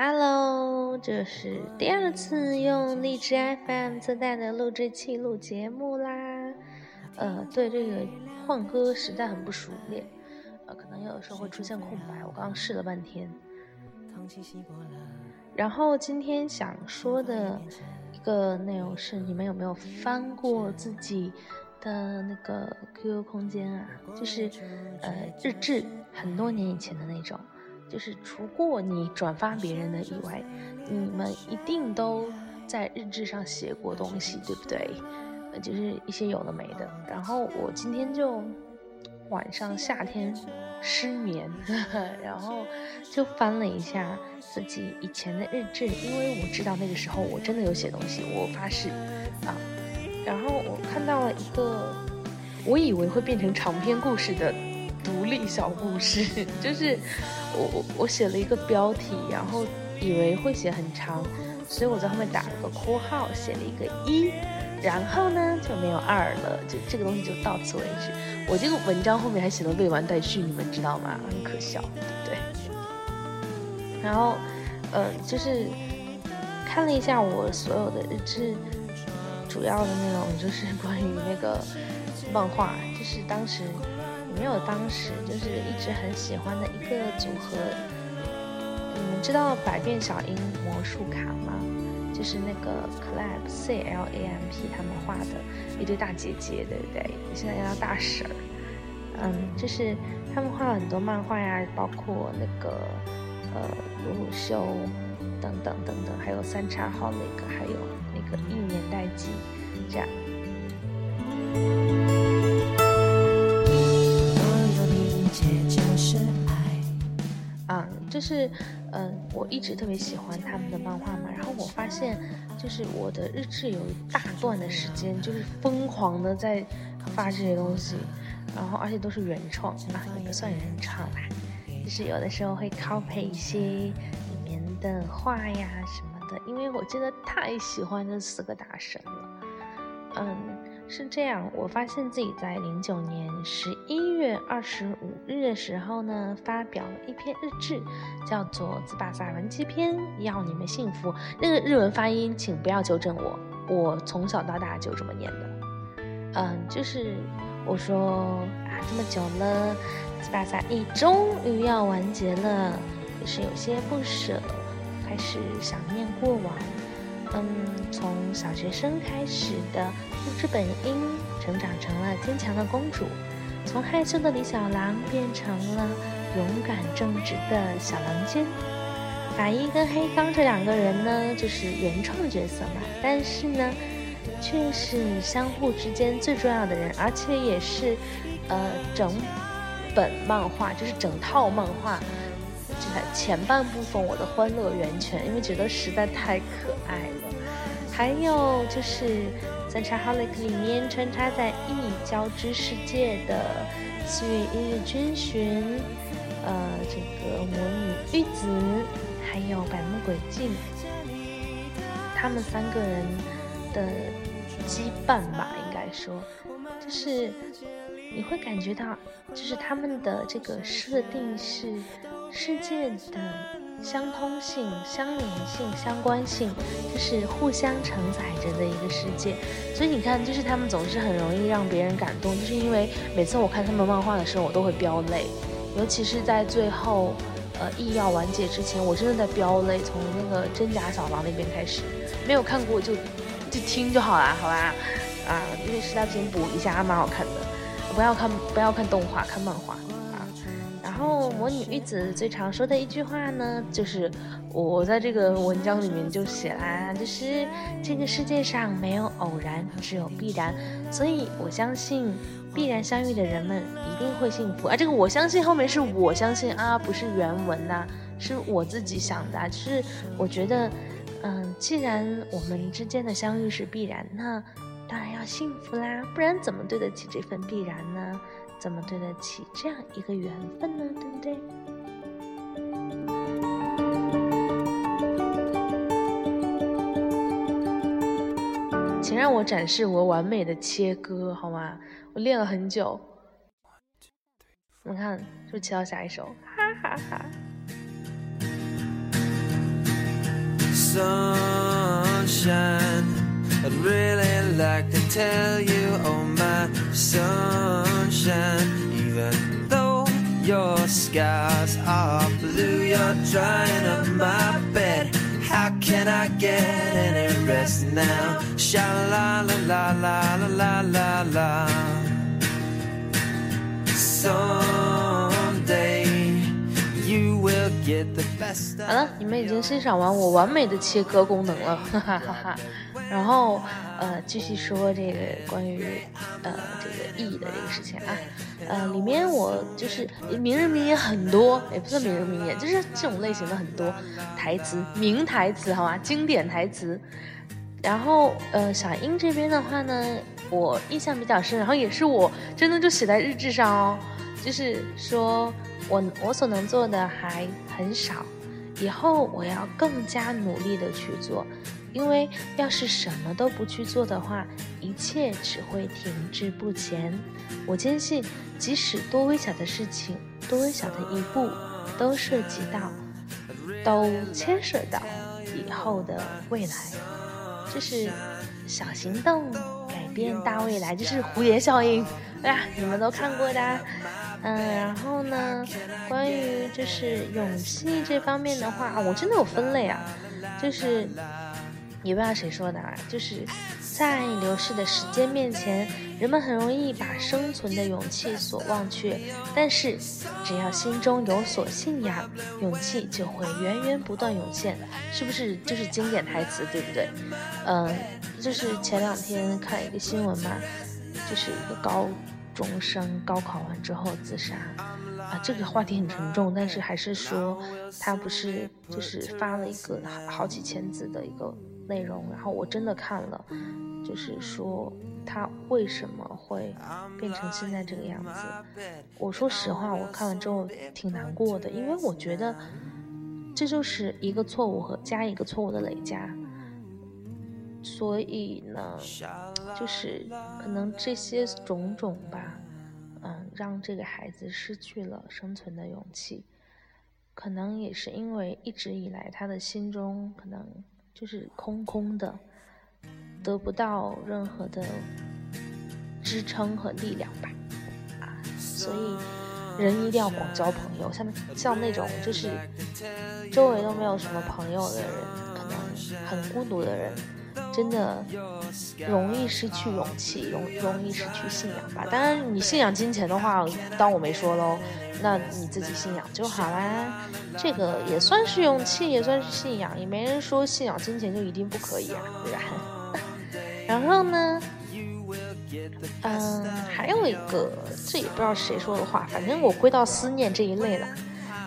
Hello，这是第二次用荔枝 FM 自带的录制器录节目啦。呃，对这个换歌实在很不熟练，呃，可能有的时候会出现空白。我刚刚试了半天。然后今天想说的一个内容是，你们有没有翻过自己的那个 QQ 空间啊？就是呃日志，很多年以前的那种。就是除过你转发别人的以外，你们一定都在日志上写过东西，对不对？就是一些有的没的。然后我今天就晚上夏天失眠，然后就翻了一下自己以前的日志，因为我知道那个时候我真的有写东西，我发誓啊。然后我看到了一个，我以为会变成长篇故事的。独立小故事，就是我我我写了一个标题，然后以为会写很长，所以我在后面打了个括号，写了一个一，然后呢就没有二了，就这个东西就到此为止。我这个文章后面还写了未完待续，你们知道吗？很可笑，对。然后，呃，就是看了一下我所有的日志，主要的内容就是关于那个漫画，就是当时。没有，当时就是一直很喜欢的一个组合。你们知道百变小樱魔术卡吗？就是那个 Clamp C L A M P 他们画的一对大姐姐，对不对？现在叫大婶儿。嗯，就是他们画了很多漫画呀，包括那个呃鲁鲁修等等等等，还有三叉号那个，还有那个一年代记这样。就是，嗯，我一直特别喜欢他们的漫画嘛。然后我发现，就是我的日志有一大段的时间，就是疯狂的在发这些东西，然后而且都是原创，啊，也不算原创啦，就是有的时候会 copy 一些里面的画呀什么的，因为我真的太喜欢这四个大神了，嗯。是这样，我发现自己在零九年十一月二十五日的时候呢，发表了一篇日志，叫做《自巴萨文基篇》，要你们幸福。那个日文发音，请不要纠正我，我从小到大就这么念的。嗯，就是我说啊，这么久了，自巴萨一终于要完结了，也是有些不舍，开始想念过往。嗯，从小学生开始的不知本因，成长成了坚强的公主；从害羞的李小狼变成了勇敢正直的小狼君。白衣跟黑刚这两个人呢，就是原创角色嘛，但是呢，却是相互之间最重要的人，而且也是，呃，整本漫画，就是整套漫画。前半部分我的欢乐源泉，因为觉得实在太可爱了。还有就是《三叉 Holic》里面穿插在异交织世界的四月一日军巡，呃，这个魔女玉子，还有百目鬼镜，他们三个人的羁绊吧，应该说，就是你会感觉到，就是他们的这个设定是。世界的相通性、相连性、相关性，就是互相承载着的一个世界。所以你看，就是他们总是很容易让别人感动，就是因为每次我看他们漫画的时候，我都会飙泪，尤其是在最后，呃，意要完结之前，我真的在飙泪。从那个真假小狼那边开始，没有看过就就听就好啦，好吧？啊，因为实在不行补一下，还蛮好看的。不要看不要看动画，看漫画。然后魔女玉子最常说的一句话呢，就是我在这个文章里面就写啦，就是这个世界上没有偶然，只有必然，所以我相信必然相遇的人们一定会幸福。啊，这个我相信后面是我相信啊，不是原文呐，是我自己想的。就是我觉得，嗯，既然我们之间的相遇是必然，那当然要幸福啦，不然怎么对得起这份必然呢？怎么对得起这样一个缘分呢？对不对？请让我展示我完美的切割好吗？我练了很久。你看，是不是切到下一首？哈哈哈。sunshine. sunshine, even though your skies are blue. You're drying up my bed. How can I get any rest now? Sha la la la la la la la. Someday you will get the best. 好了，你们已经欣赏完我完美的切割功能了，哈哈哈哈。然后呃，继续说这个关于呃这个 E 的这个事情啊，呃，里面我就是名人名言很多，也不算名人名言，就是这种类型的很多台词，名台词好吗？经典台词。然后呃，小英这边的话呢，我印象比较深，然后也是我真的就写在日志上哦，就是说我我所能做的还很少，以后我要更加努力的去做，因为要是什么都不去做的话，一切只会停滞不前。我坚信，即使多微小的事情，多微小的一步，都涉及到，都牵涉到以后的未来。这是小行动改变大未来，这是蝴蝶效应，对吧？你们都看过的。嗯，然后呢，关于就是勇气这方面的话，我真的有分类啊，就是也不知道谁说的啊，就是在流逝的时间面前，人们很容易把生存的勇气所忘却，但是只要心中有所信仰，勇气就会源源不断涌现，是不是？就是经典台词，对不对？嗯，就是前两天看一个新闻嘛，就是一个高中生高考完之后自杀，啊，这个话题很沉重，但是还是说他不是就是发了一个好几千字的一个内容，然后我真的看了，就是说他为什么会变成现在这个样子。我说实话，我看完之后挺难过的，因为我觉得这就是一个错误和加一个错误的累加。所以呢，就是可能这些种种吧，嗯，让这个孩子失去了生存的勇气。可能也是因为一直以来他的心中可能就是空空的，得不到任何的支撑和力量吧，啊，所以人一定要广交朋友，像像那种就是周围都没有什么朋友的人，可能很孤独的人。真的容易失去勇气，容容易失去信仰吧。当然，你信仰金钱的话，当我没说喽。那你自己信仰就好啦。这个也算是勇气，也算是信仰。也没人说信仰金钱就一定不可以啊，对吧？然后呢，嗯，还有一个，这也不知道谁说的话，反正我归到思念这一类了。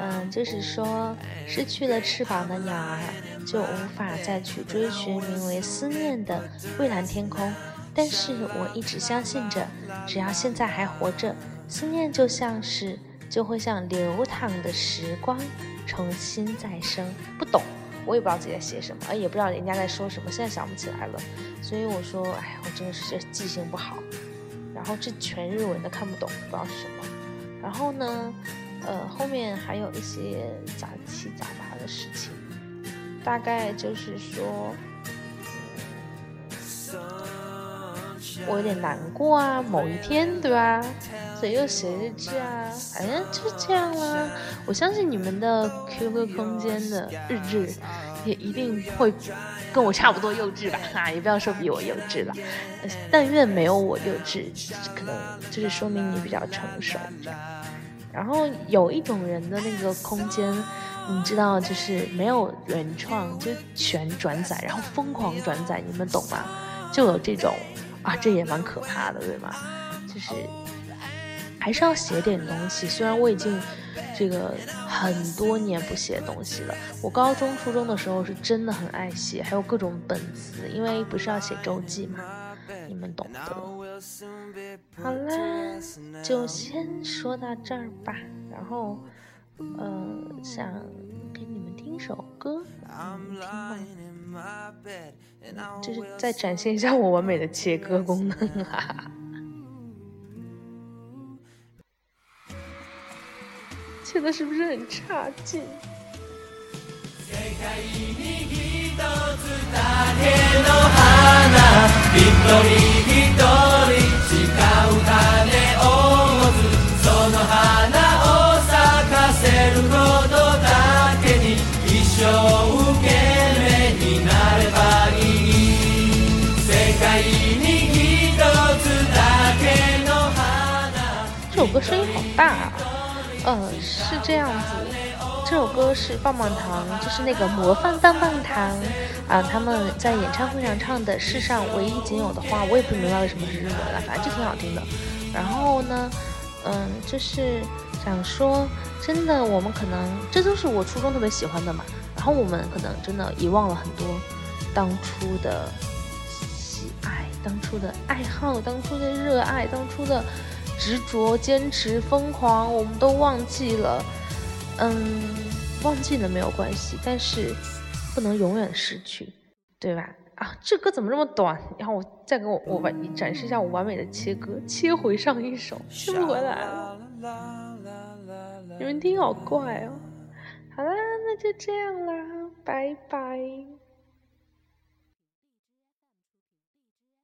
嗯，就是说，失去了翅膀的鸟儿就无法再去追寻名为思念的蔚蓝天空。但是我一直相信着，只要现在还活着，思念就像是就会像流淌的时光，重新再生。不懂，我也不知道自己在写什么，也不知道人家在说什么，现在想不起来了。所以我说，哎，我真的是记性不好。然后这全日文的看不懂，不知道是什么。然后呢？呃，后面还有一些杂七杂八的事情，大概就是说，我有点难过啊，某一天，对吧？所以又写日志啊，哎呀，就是这样啦。我相信你们的 QQ 空间的日志也一定会跟我差不多幼稚吧？哈，也不要说比我幼稚了，但愿没有我幼稚，可能就是说明你比较成熟。然后有一种人的那个空间，你知道，就是没有原创，就全转载，然后疯狂转载，你们懂吗？就有这种啊，这也蛮可怕的，对吗？就是还是要写点东西。虽然我已经这个很多年不写东西了，我高中、初中的时候是真的很爱写，还有各种本子，因为不是要写周记嘛。你们懂得。好啦，就先说到这儿吧。然后，呃，想给你们听首歌，听吗？就是再展现一下我完美的切割功能啊！切的是不是很差劲？声音好大啊！呃，是这样子，这首歌是棒棒糖，就是那个模范棒棒糖啊，他们在演唱会上唱的“世上唯一仅有的花”，我也不明白为什么是日文了，反正就挺好听的。然后呢，嗯，就是想说，真的，我们可能这都是我初中特别喜欢的嘛，然后我们可能真的遗忘了很多当初的喜爱、当初的爱好、当初的热爱、当初的。执着、坚持、疯狂，我们都忘记了。嗯，忘记了没有关系，但是不能永远失去，对吧？啊，这歌怎么这么短？然后我再给我我完展示一下我完美的切割，切回上一首，切不回来了。你们听好怪哦。好啦，那就这样啦，拜拜。